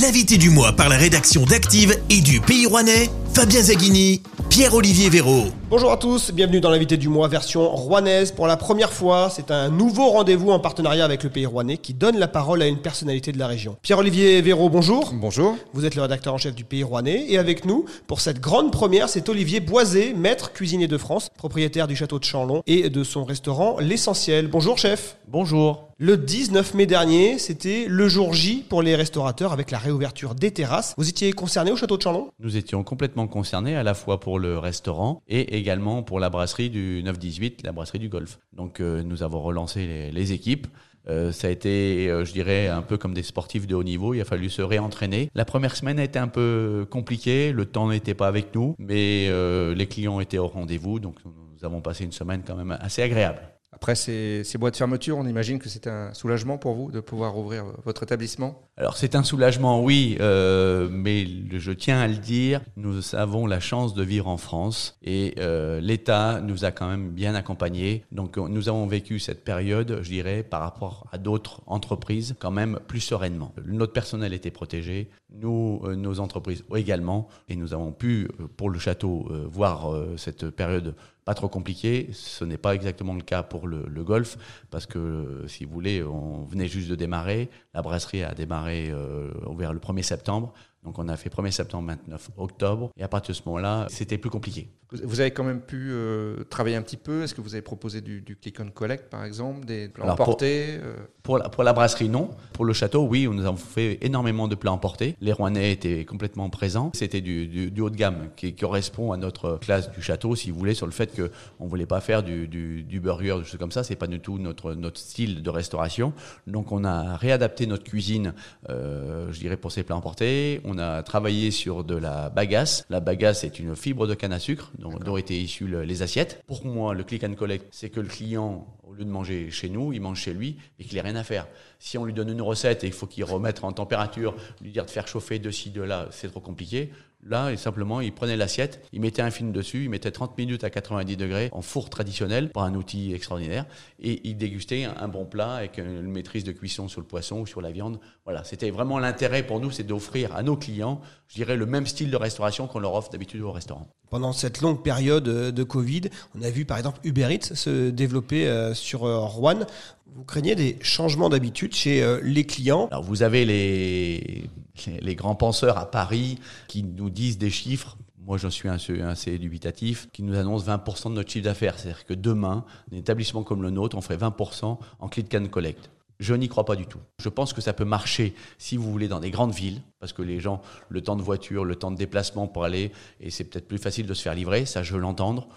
L'invité du mois par la rédaction d'Active et du Pays Rouennais, Fabien Zaghini, Pierre-Olivier Véraud. Bonjour à tous, bienvenue dans l'invité du mois version rouennaise. Pour la première fois, c'est un nouveau rendez-vous en partenariat avec le Pays Rouennais qui donne la parole à une personnalité de la région. Pierre-Olivier Véraud, bonjour. Bonjour. Vous êtes le rédacteur en chef du Pays Rouennais et avec nous, pour cette grande première, c'est Olivier Boisé, maître cuisinier de France, propriétaire du château de Chanlon et de son restaurant L'Essentiel. Bonjour chef. Bonjour. Le 19 mai dernier, c'était le jour J pour les restaurateurs avec la réouverture des terrasses. Vous étiez concerné au château de Chanlon? Nous étions complètement concernés à la fois pour le restaurant et également pour la brasserie du 9-18, la brasserie du golf. Donc euh, nous avons relancé les, équipes. Euh, ça a été, euh, je dirais, un peu comme des sportifs de haut niveau. Il a fallu se réentraîner. La première semaine a été un peu compliquée. Le temps n'était pas avec nous, mais les clients étaient au rendez-vous. Donc nous avons passé une semaine quand même assez agréable. Après ces, ces mois de fermeture, on imagine que c'était un soulagement pour vous de pouvoir ouvrir votre établissement? Alors c'est un soulagement, oui, euh, mais je tiens à le dire, nous avons la chance de vivre en France et euh, l'État nous a quand même bien accompagnés. Donc euh, nous avons vécu cette période, je dirais, par rapport à d'autres entreprises, quand même plus sereinement. Notre personnel était protégé, nous, euh, nos entreprises également, et nous avons pu, euh, pour le château, euh, voir cette période pas trop compliquée. Ce n'est pas exactement le cas pour le, golf, parce que, si vous voulez, on venait juste de démarrer. La brasserie a démarré vers le 1er septembre. Donc on a fait 1er septembre, 29 octobre. Et à partir de ce moment-là, c'était plus compliqué. Vous avez quand même pu euh, travailler un petit peu. Est-ce que vous avez proposé du, du click and collect, par exemple, des plats Alors, pour- emportés euh, Pour la, pour la brasserie, non. Pour le château, oui, nous avons fait énormément de plats emportés. Les Rouennais étaient complètement présents. C'était du, du- du haut de gamme qui correspond à notre classe du château, si vous voulez, sur le fait qu'on ne voulait pas faire du, burger, des choses comme ça. C'est pas du tout notre, notre style de restauration. Donc on a réadapté notre cuisine, euh, je dirais, pour ces plats emportés. On a travaillé sur de la bagasse. La bagasse est une fibre de canne à sucre dont, dont étaient issues le- les assiettes. Pour moi, le click and collect, c'est que le client, au lieu de manger chez nous, il mange chez lui et qu'il n'ait rien à faire. Si on lui donne une recette et il faut qu'il remette en température, lui dire de faire chauffer de ci, de là, c'est trop compliqué. Là, et simplement, il prenait l'assiette, il mettait un film dessus, il mettait 30 minutes à 90 degrés en four traditionnel, par un outil extraordinaire, et il dégustait un, bon plat avec une maîtrise de cuisson sur le poisson ou sur la viande. Voilà, c'était vraiment l'intérêt pour nous, c'est d'offrir à nos clients, je dirais, le même style de restauration qu'on leur offre d'habitude au restaurant. Pendant cette longue période euh, de Covid, on a vu par exemple Uber Eats se développer euh, sur euh, Rouen. Vous craignez des changements d'habitude chez les clients? Alors vous avez les, les, grands penseurs à Paris qui nous disent des chiffres. Moi, j'en suis assez, dubitatif, qui nous annoncent 20% de notre chiffre d'affaires. C'est-à-dire que demain, un établissement comme le nôtre, on ferait 20% en click and collect. Je n'y crois pas du tout. Je pense que ça peut marcher, si vous voulez, dans des grandes villes, parce que les gens, le temps de voiture, le temps de déplacement pour aller, et c'est peut-être plus facile de se faire livrer, ça je veux l'entendre.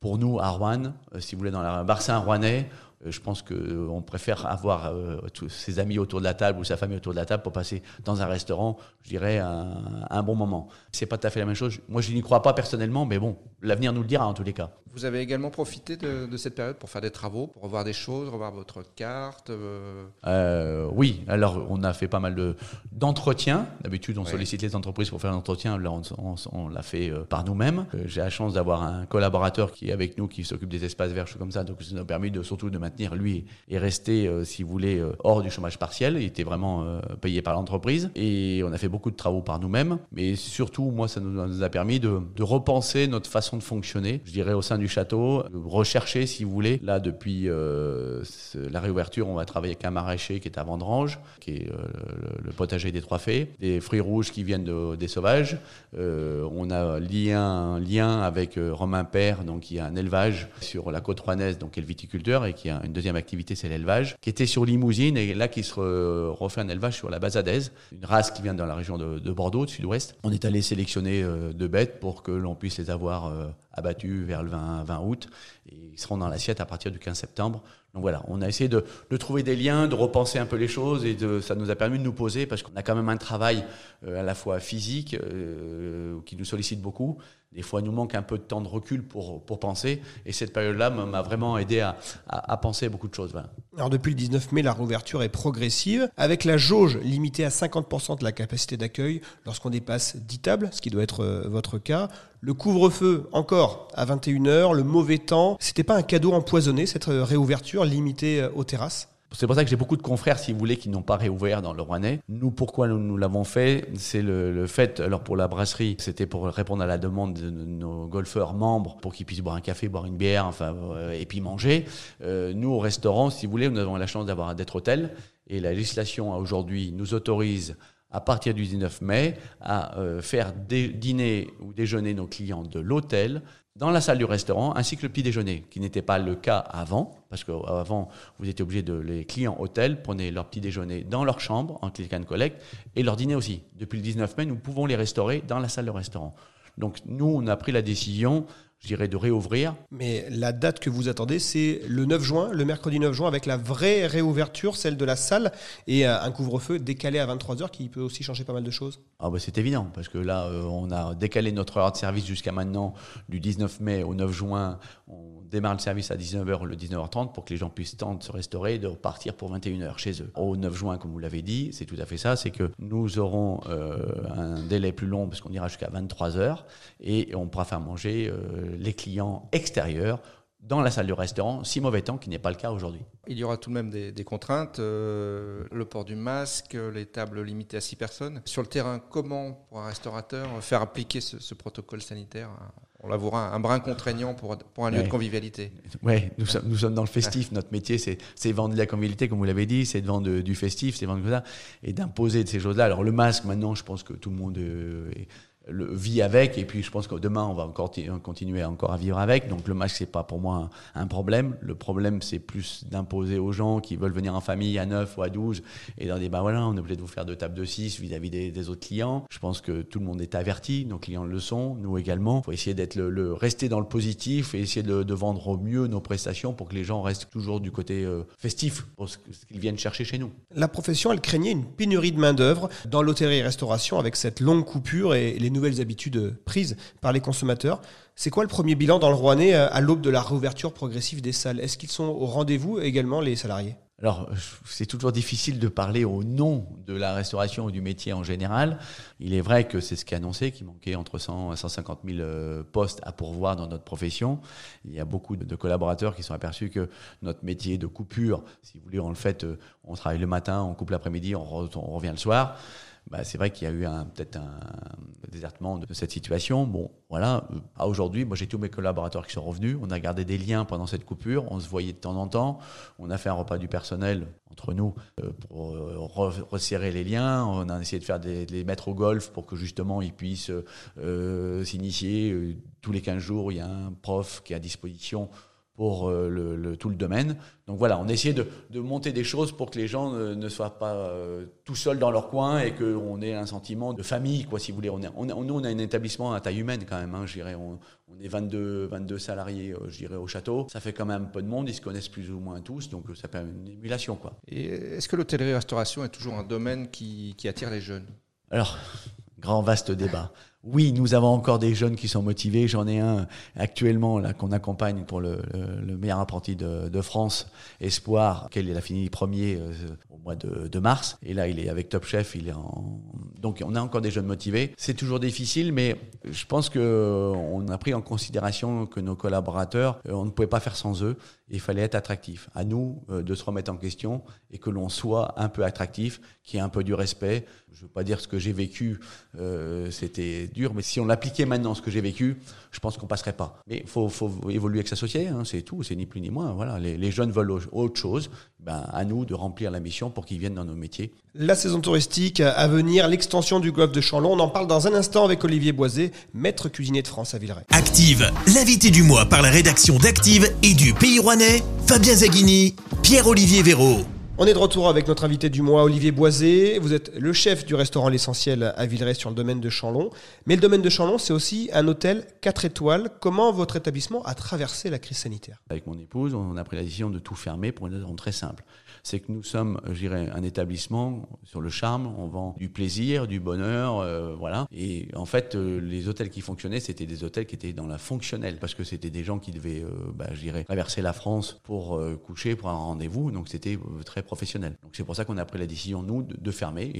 Pour nous, à Rouen, euh, si vous voulez, dans la Barça rouennais, je pense qu'on préfère avoir euh, tous ses amis autour de la table ou sa famille autour de la table pour passer dans un restaurant, je dirais, un, un bon moment. C'est pas tout à fait la même chose. Moi, je n'y crois pas personnellement, mais bon, l'avenir nous le dira en tous les cas. Vous avez également profité de, de cette période pour faire des travaux, pour revoir des choses, revoir votre carte euh, Euh, oui, alors on a fait pas mal de d'entretiens. D'habitude, on Ouais. sollicite les entreprises pour faire l'entretien. Là, on, on- on l'a fait euh, par nous-mêmes. Euh, J'ai la chance d'avoir un collaborateur qui est avec nous, qui s'occupe des espaces verts, choses comme ça. Donc, ça nous a permis de surtout de lui et rester, euh, si vous voulez, euh, hors du chômage partiel. Il était vraiment euh, payé par l'entreprise et on a fait beaucoup de travaux par nous-mêmes. Mais surtout, moi, ça nous, a permis de, repenser notre façon de fonctionner. Je dirais au sein du château, de rechercher, si vous voulez. Là, depuis la réouverture, on va travailler avec un maraîcher qui est à Vendrange, qui est le, potager des Trois Fées, des fruits rouges qui viennent de- des sauvages. On a lié un lien avec Romain Père, donc qui a un élevage sur la côte rouennaise, donc qui est le viticulteur, et qui a une deuxième activité, c'est l'élevage, qui était sur Limousine, et là qui se re- refait un élevage sur la Bazadaise, une race qui vient dans la région de, de Bordeaux, du sud-ouest. On est allé sélectionner euh, deux bêtes pour que l'on puisse les avoir euh, abattues vers le 20, 20 août, et ils seront dans l'assiette à partir du 15 septembre. Donc voilà, on a essayé de, trouver des liens, de repenser un peu les choses et ça nous a permis de nous poser parce qu'on a quand même un travail euh, à la fois physique qui nous sollicite beaucoup. Des fois, il nous manque un peu de temps de recul pour, penser et cette période-là m'a vraiment aidé à, à, penser beaucoup de choses. Alors depuis le 19 mai, la réouverture est progressive, avec la jauge limitée à 50% de la capacité d'accueil lorsqu'on dépasse 10 tables, ce qui doit être euh, votre cas. Le couvre-feu encore à 21h, le mauvais temps. C'était pas un cadeau empoisonné cette euh, réouverture limitée euh, aux terrasses? C'est pour ça que j'ai beaucoup de confrères, si vous voulez, qui n'ont pas réouvert dans le Rouennais. Nous, pourquoi nous, nous l'avons fait? C'est le, le, fait, alors pour la brasserie, c'était pour répondre à la demande de nos golfeurs membres, pour qu'ils puissent boire un café, boire une bière, enfin, euh, et puis manger. Euh, nous, au restaurant, si vous voulez, nous avons la chance d'avoir d'être hôtel, et la législation aujourd'hui nous autorise à partir du 19 mai, à euh, faire dîner ou déjeuner nos clients de l'hôtel dans la salle du restaurant, ainsi que le petit déjeuner, qui n'était pas le cas avant, parce qu'avant, vous étiez obligé de les clients hôtels prenaient leur petit déjeuner dans leur chambre en click and collect et leur dîner aussi. Depuis le 19 mai, nous pouvons les restaurer dans la salle de restaurant. Donc nous, on a pris la décision je dirais, de réouvrir. Mais la date que vous attendez, c'est le 9 juin, le mercredi 9 juin, avec la vraie réouverture, celle de la salle, et euh, un couvre-feu décalé à 23h qui peut aussi changer pas mal de choses ah bah C'est évident, parce que là, euh, on a décalé notre heure de service jusqu'à maintenant, du 19 mai au 9 juin. On démarre le service à 19h le 19h30 pour que les gens puissent tenter de se restaurer et de repartir pour 21h chez eux. Au 9 juin, comme vous l'avez dit, c'est tout à fait ça, c'est que nous aurons euh, un délai plus long, parce qu'on ira jusqu'à 23h, et on pourra faire manger les clients extérieurs dans la salle du restaurant, si mauvais temps, qui n'est pas le cas aujourd'hui. Il y aura tout de même des, contraintes, euh, le port du masque, les tables limitées à 6 personnes. Sur le terrain, comment, pour un restaurateur, faire appliquer ce, protocole sanitaire? On l'avouera, un brin contraignant pour, pour un lieu de convivialité. Oui, nous, sommes, nous sommes dans le festif. Notre métier, c'est, vendre de la convivialité, comme vous l'avez dit, c'est de vendre du festif, c'est vendre ça, et d'imposer de ces choses-là. Alors le masque, maintenant, je pense que tout le monde euh, est, le, vit avec et puis je pense que demain on va encore continuer encore à vivre avec. Donc le masque c'est pas pour moi un, problème. Le problème c'est plus d'imposer aux gens qui veulent venir en famille à 9 ou à 12 et leur dire bah voilà on est obligé de vous faire deux tables de 6 vis-à-vis des, autres clients. Je pense que tout le monde est averti. Nos clients le sont nous également. Faut essayer d'être le, rester dans le positif et essayer de, vendre au mieux nos prestations pour que les gens restent toujours du côté euh, festif pour ce, qu'ils viennent chercher chez nous. La profession elle craignait une pénurie de main d'œuvre dans l'hôtellerie restauration avec cette longue coupure et les nouvelles habitudes prises par les consommateurs. C'est quoi le premier bilan dans le Rouennais euh, à l'aube de la réouverture progressive des salles? Est-ce qu'ils sont au rendez-vous également les salariés? Alors, c'est toujours difficile de parler au nom de la restauration ou du métier en général. Il est vrai que c'est ce qui est annoncé, qu'il manquait entre 100 et 150 000 euh, postes à pourvoir dans notre profession. Il y a beaucoup de collaborateurs qui sont aperçus que notre métier de coupure, si vous voulez, on le fait, euh, on travaille le matin, on coupe l'après-midi, on, revient le soir. Bah, c'est vrai qu'il y a eu peut-être un désertement de cette situation. Bon, voilà. À aujourd'hui, moi j'ai tous mes collaborateurs qui sont revenus. On a gardé des liens pendant cette coupure. On se voyait de temps en temps. On a fait un repas du personnel entre nous euh, pour euh, resserrer les liens. On a essayé de faire des, les mettre au golf pour que justement ils puissent euh, s'initier. Tous les 15 jours, il y a un prof qui est à disposition pour euh, le, tout le domaine. Donc voilà, on essaie de, de, monter des choses pour que les gens ne, soient pas euh, tout seuls dans leur coin et qu'on ait un sentiment de famille, quoi, si vous voulez. On, est, on, nous, on a un établissement à taille humaine quand même, hein, on, on, est 22, 22 salariés, euh, je dirais, au château. Ça fait quand même un peu de monde, ils se connaissent plus ou moins tous, donc ça fait une émulation. Quoi. Et est-ce que l'hôtellerie-restauration est toujours un domaine qui, qui attire les jeunes? Alors, grand vaste débat. Oui, nous avons encore des jeunes qui sont motivés. J'en ai un actuellement là qu'on accompagne pour le, meilleur apprenti de, France, Espoir, auquel il a fini premier euh, au mois de, mars. Et là, il est avec Top Chef. Il est en... Donc, on a encore des jeunes motivés. C'est toujours difficile, mais je pense que euh, on a pris en considération que nos collaborateurs, euh, on ne pouvait pas faire sans eux. Il fallait être attractif. À nous de se remettre en question et que l'on soit un peu attractif, qu'il y ait un peu du respect. Je ne veux pas dire ce que j'ai vécu, c'était dur, mais si on l'appliquait maintenant, ce que j'ai vécu, je pense qu'on passerait pas. Mais il faut, évoluer avec sa société, hein, c'est tout, c'est ni plus ni moins. Voilà, les, jeunes veulent autre chose, ben, à nous de remplir la mission pour qu'ils viennent dans nos métiers. La saison touristique à venir, l'extension du golfe de Chanlon, on en parle dans un instant avec Olivier Boisé, maître cuisinier de France à Villeray. Active, l'invité du mois par la rédaction d'Active et du Pays Rouennais, Fabien Zaghini, Pierre-Olivier Véraud. On est de retour avec notre invité du mois, Olivier Boisé. Vous êtes le chef du restaurant L'Essentiel à Villeray sur le domaine de Chanlon. Mais le domaine de Chanlon, c'est aussi un hôtel 4 étoiles. Comment votre établissement a traversé la crise sanitaire? Avec mon épouse, on a pris la décision de tout fermer pour une raison très simple c'est que nous sommes, je dirais, un établissement sur le charme. On vend du plaisir, du bonheur, euh, voilà. Et en fait, euh, les hôtels qui fonctionnaient, c'était des hôtels qui étaient dans la fonctionnelle, parce que c'était des gens qui devaient, euh, bah, je dirais, traverser la France pour coucher, pour un rendez-vous. Donc c'était très professionnel. Donc c'est pour ça qu'on a pris la décision, nous, de, fermer.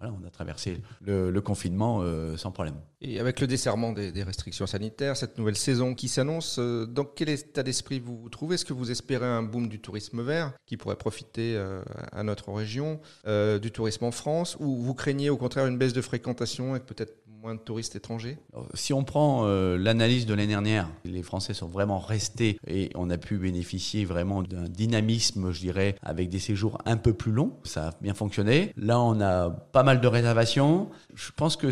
Voilà, on a traversé le, le confinement euh, sans problème. Et avec le desserrement des, des, restrictions sanitaires, cette nouvelle saison qui s'annonce, euh, dans quel état d'esprit vous vous trouvez? Est-ce que vous espérez un boom du tourisme vert qui pourrait profiter euh, à notre région, du tourisme en France, ou vous craignez au contraire une baisse de fréquentation et peut-être moins de touristes étrangers? Si on prend l'analyse de l'année dernière, les Français sont vraiment restés et on a pu bénéficier vraiment d'un dynamisme, je dirais, avec des séjours un peu plus longs. Ça a bien fonctionné. Là, on a pas mal de réservations. Je pense que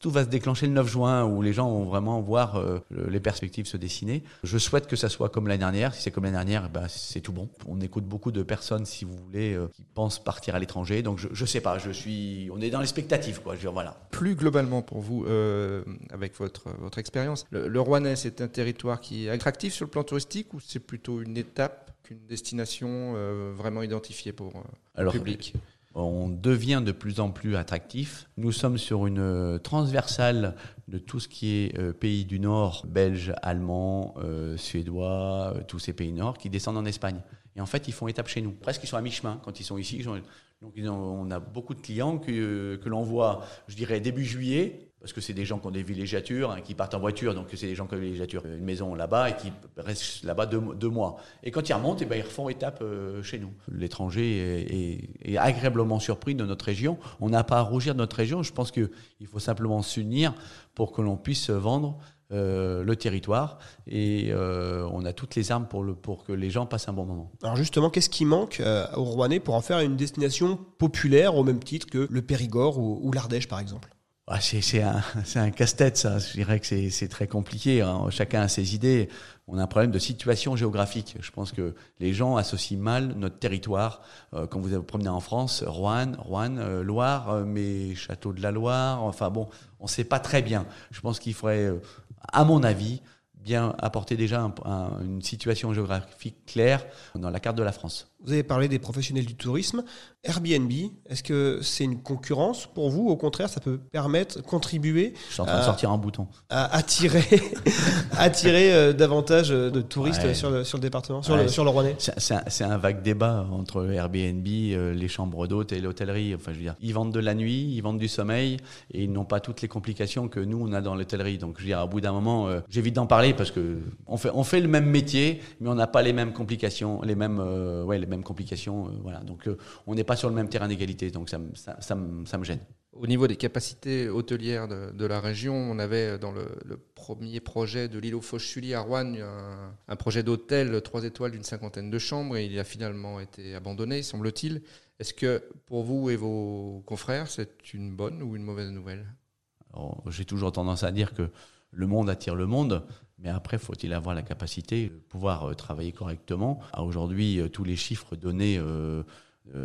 tout va se déclencher le 9 juin où les gens vont vraiment voir euh, les perspectives se dessiner. Je souhaite que ça soit comme l'année dernière. Si c'est comme l'année dernière, bah, c'est tout bon. On écoute beaucoup de personnes, si vous voulez, euh, qui pensent partir à l'étranger. Donc je, je sais pas, je suis, on est dans quoi. Je veux dire, voilà. Plus globalement pour vous, euh, avec votre votre expérience, le, le Rouennais, c'est un territoire qui est attractif sur le plan touristique ou c'est plutôt une étape qu'une destination euh, vraiment identifiée pour euh, Alors, le public? On devient de plus en plus attractif. Nous sommes sur une euh, transversale de tout ce qui est euh, pays du Nord, belge, allemand, euh, suédois, euh, tous ces pays nord qui descendent en Espagne. Et en fait, ils font étape chez nous. Presque, ils sont à mi-chemin quand ils sont ici. Donc, on a beaucoup de clients que, que l'on voit, je dirais, début juillet, parce que c'est des gens qui ont des villégiatures, hein, qui partent en voiture, donc c'est des gens qui ont une villégiature, une maison là-bas et qui restent là-bas deux, mois. Et quand ils remontent, eh ben, ils refont étape euh, chez nous. L'étranger est, agréablement surpris de notre région. On n'a pas à rougir de notre région. Je pense qu'il faut simplement s'unir pour que l'on puisse vendre euh, le territoire et euh, on a toutes les armes pour, que les gens passent un bon moment. Alors justement, qu'est-ce qui manque euh, au Rouennais pour en faire une destination populaire au même titre que le Périgord ou l'Ardèche par exemple? Ah, c'est un, casse-tête, ça. Je dirais que c'est très compliqué. hein. Chacun a ses idées. On a un problème de situation géographique. Je pense que les gens associent mal notre territoire. Euh, quand vous vous promenez en France, Rouen, Rouen, euh, Loire, euh, mais Château de la Loire. Enfin bon, on ne sait pas très bien. Je pense qu'il faudrait, euh, à mon avis, bien apporter déjà un- un- une situation géographique claire dans la carte de la France. Vous avez parlé des professionnels du tourisme. Airbnb, est-ce que c'est une concurrence pour vous? Au contraire, ça peut permettre, contribuer Je suis en train de Ah. sortir un bouton. à attirer, attirer euh, davantage de touristes Ouais. sur, le, sur le département, sur, Ouais. le, sur le Rouennais C'est un, un vague débat entre Airbnb, euh, les chambres d'hôtes et l'hôtellerie. Enfin, je veux dire, ils vendent de la nuit, ils vendent du sommeil et ils n'ont pas toutes les complications que nous on a dans l'hôtellerie. Donc, je veux dire, au bout d'un moment, euh, j'évite d'en parler parce que on fait, on fait le même métier, mais on n'a pas les mêmes complications, les mêmes, euh, ouais, les mêmes complications. euh, voilà. Donc, euh, on n'est pas sur le même terrain d'égalité. Donc, ça, me- ça, ça me- ça me gêne. Au niveau des capacités hôtelières de, de la région, on avait dans le, le premier projet de l'île aux Fauches-Sully à Rouen un, un projet d'hôtel 3 étoiles d'une cinquantaine de chambres et il a finalement été abandonné, semble-t-il. Est-ce que pour vous et vos confrères, c'est une bonne ou une mauvaise nouvelle? J'ai toujours tendance à dire que le monde attire le monde, mais après, faut-il avoir la capacité de pouvoir euh, travailler correctement? Aujourd'hui, euh, tous les chiffres donnés, euh,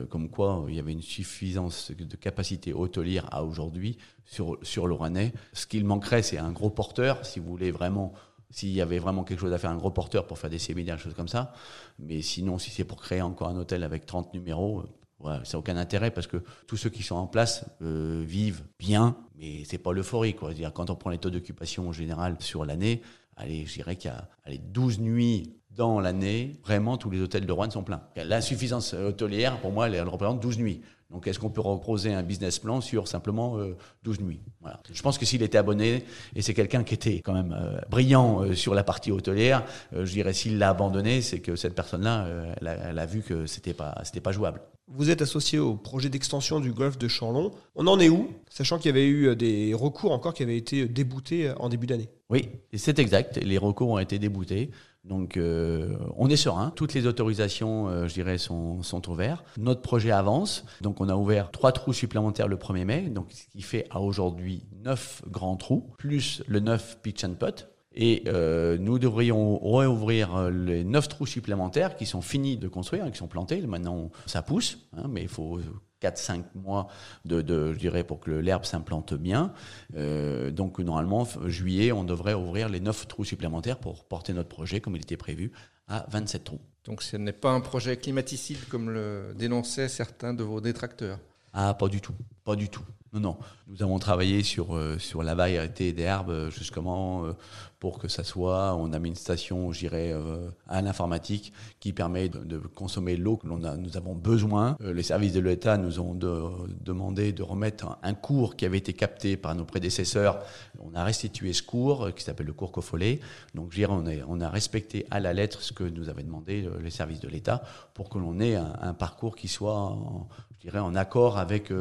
comme quoi il y avait une suffisance de capacité hôtelière à aujourd'hui sur, sur le Rouennais. Ce qu'il manquerait, c'est un gros porteur, si vous voulez vraiment. S'il y avait vraiment quelque chose à faire, un gros porteur pour faire des séminaires, des choses comme ça. Mais sinon, si c'est pour créer encore un hôtel avec 30 numéros, Ouais, ça n'a aucun intérêt parce que tous ceux qui sont en place euh, vivent bien, mais c'est pas l'euphorie. Quoi. C'est-à-dire, quand on prend les taux d'occupation en général sur l'année, allez, je dirais qu'il y a allez, 12 nuits dans l'année, vraiment tous les hôtels de Rouen sont pleins. L'insuffisance hôtelière, pour moi, elle, elle représente 12 nuits. Donc, est-ce qu'on peut reposer un business plan sur simplement euh, 12 nuits? Voilà. Je pense que s'il était abonné, et c'est quelqu'un qui était quand même euh, brillant euh, sur la partie hôtelière, euh, je dirais s'il l'a abandonné, c'est que cette personne-là, euh, elle, a, elle a vu que c'était pas, c'était pas jouable. Vous êtes associé au projet d'extension du golfe de Chanlon. On en est où Sachant qu'il y avait eu des recours encore qui avaient été déboutés en début d'année? Oui, c'est exact. Les recours ont été déboutés. Donc, euh, on est serein. Toutes les autorisations, euh, je dirais, sont, sont ouvertes. Notre projet avance. Donc, on a ouvert trois trous supplémentaires le 1er mai. Donc, ce qui fait à aujourd'hui neuf grands trous, plus le neuf pitch and putt. Et euh, nous devrions réouvrir euh, les neuf trous supplémentaires qui sont finis de construire, hein, qui sont plantés. Maintenant, ça pousse, hein, mais il faut 4-5 mois de, de, je dirais, pour que l'herbe s'implante bien. Euh, donc, normalement, juillet, on devrait ouvrir les neuf trous supplémentaires pour porter notre projet, comme il était prévu, à 27 trous. Donc ce n'est pas un projet climaticide comme le dénonçaient certains de vos détracteurs? Ah, pas du tout. Pas du tout. Non, non. Nous avons travaillé sur, euh, sur la variété d'herbes euh, justement euh, pour que ça soit. On a mis une station, je dirais, euh, à l'informatique qui permet de, de consommer l'eau que l'on a, nous avons besoin. Euh, les services de l'État nous ont de- demandé de remettre un, cours qui avait été capté par nos prédécesseurs. On a restitué ce cours qui s'appelle le cours Cofollet. Donc, je dirais, on, on a respecté à la lettre ce que nous avaient demandé les services de l'État pour que l'on ait un, parcours qui soit, en, je dirais, en accord avec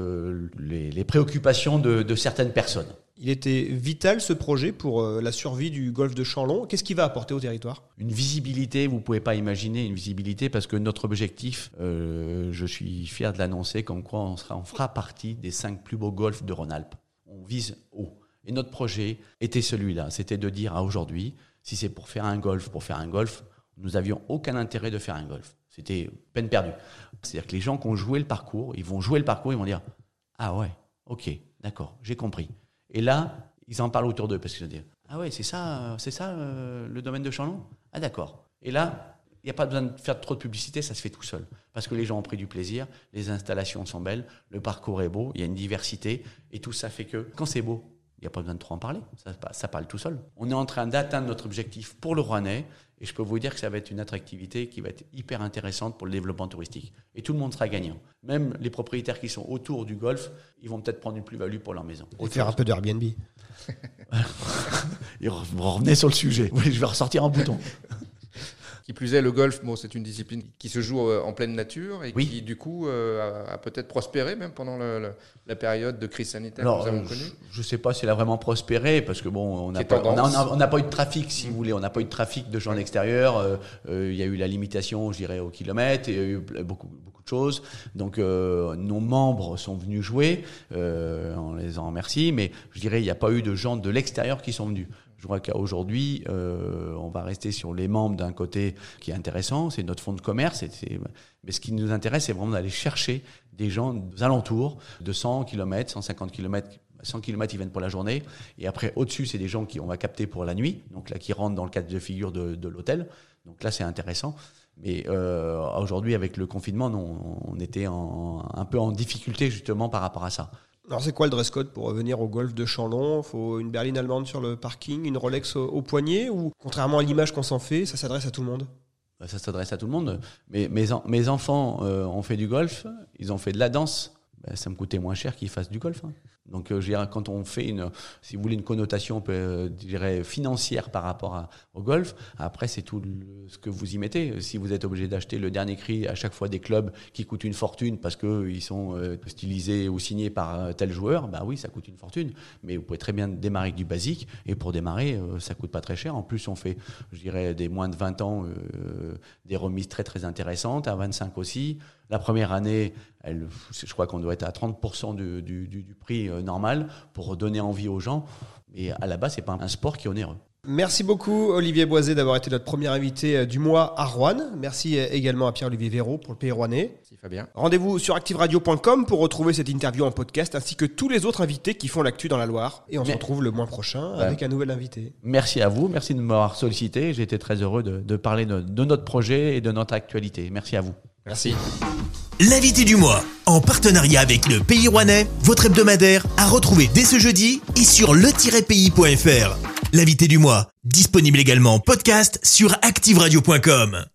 les, les préoccupations de, de certaines personnes. Il était vital ce projet pour euh, la survie du golfe de Chanlon. Qu'est-ce qu'il va apporter au territoire? Une visibilité, vous pouvez pas imaginer une visibilité parce que notre objectif, euh, je suis fier de l'annoncer, comme quoi on, sera, on fera partie des cinq plus beaux golfs de Rhône-Alpes. On vise haut. Et notre projet était celui-là, c'était de dire à aujourd'hui, si c'est pour faire un golf, pour faire un golf, nous avions aucun intérêt de faire un golf. C'était peine perdue. C'est-à-dire que les gens qui ont joué le parcours, ils vont jouer le parcours, ils vont dire Ah ouais, ok, d'accord, j'ai compris. Et là, ils en parlent autour d'eux parce qu'ils vont dire Ah ouais, c'est ça, euh, c'est ça euh, le domaine de Chalon Ah d'accord. Et là, il n'y a pas besoin de faire trop de publicité, ça se fait tout seul. Parce que les gens ont pris du plaisir, les installations sont belles, le parcours est beau, il y a une diversité, et tout ça fait que quand c'est beau, il n'y a pas besoin de trop en parler, ça, ça parle tout seul. On est en train d'atteindre notre objectif pour le Rouennais, et je peux vous dire que ça va être une attractivité qui va être hyper intéressante pour le développement touristique. Et tout le monde sera gagnant. Même les propriétaires qui sont autour du golf, ils vont peut-être prendre une plus-value pour leur maison. Et faire un peu d'Airbnb. Et revenez sur le sujet. Oui, je vais ressortir en bouton. Qui plus est, le golf, bon, c'est une discipline qui se joue euh, en pleine nature et Oui. qui, du coup, euh, a, a peut-être prospéré même pendant le- le- la période de crise sanitaire Alors, que nous avons connue. je ne sais pas si elle a vraiment prospéré, parce que bon, on n'a pas, eu de trafic, si vous voulez, on n'a pas eu de trafic de gens de l'extérieur. euh, Il y a eu la limitation, je dirais, au kilomètre, il y a eu beaucoup, beaucoup de choses. Donc, nos membres sont venus jouer, euh, on les en remercie, mais je dirais, il n'y a pas eu de gens de l'extérieur qui sont venus. Je crois qu'aujourd'hui, euh, on va rester sur les membres d'un côté qui est intéressant, c'est notre fonds de commerce. mais ce qui nous intéresse, c'est vraiment d'aller chercher des gens des alentours de 100 km, 150 km. 100 km, ils viennent pour la journée. Et après, au-dessus, c'est des gens qui on va capter pour la nuit. Donc là, qui rentrent dans le cadre de figure de, l'hôtel. Donc là, c'est intéressant. Mais euh, aujourd'hui, avec le confinement, on était en- un peu en difficulté justement par rapport à ça. Alors c'est quoi le dress code pour venir au golfe de Chanlon Faut une berline allemande sur le parking, une Rolex au, poignet ou contrairement à l'image qu'on s'en fait, ça s'adresse à tout le monde? Bah, Ça s'adresse à tout le monde. Mais mes enfants euh, ont fait du golf, ils ont fait de la danse. Bah, ça me coûtait moins cher qu'ils fassent du golf. hein. Donc, euh, quand on fait une, si vous voulez, une connotation, euh, je dirais, financière par rapport à- au golf, après, c'est tout ce que vous y mettez. Si vous êtes obligé d'acheter le dernier cri à chaque fois des clubs qui coûtent une fortune parce qu'ils sont euh, stylisés ou signés par euh, tel joueur, bah oui, ça coûte une fortune. Mais vous pouvez très bien démarrer avec du basique. Et pour démarrer, euh, ça coûte pas très cher. En plus, on fait, je dirais, des moins de 20 ans, euh, des remises très très intéressantes, à 25 aussi. La première année, elle, je crois qu'on doit être à 30% du, du- du- du prix euh, normal pour donner envie aux gens. Et à la base, c'est pas un sport qui est onéreux. Merci beaucoup Olivier Boisé d'avoir été notre premier invité euh, du mois à Rouen. Merci euh, également à Pierre-Olivier Véraud pour le Pays Rouennais. Si Fabien. Rendez-vous sur activeradio.com pour retrouver cette interview en podcast ainsi que tous les autres invités qui font l'actu dans la Loire. Et on se retrouve le mois prochain avec un nouvel invité. Merci à vous, merci de m'avoir sollicité. J'ai été très heureux de, de parler de, de notre projet et de notre actualité. Merci à vous. Merci. L'invité du mois, en partenariat avec le Pays Rouennais, votre hebdomadaire, à retrouver dès ce jeudi et sur le-pays.fr. L'invité du mois, disponible également en podcast sur activeradio.com.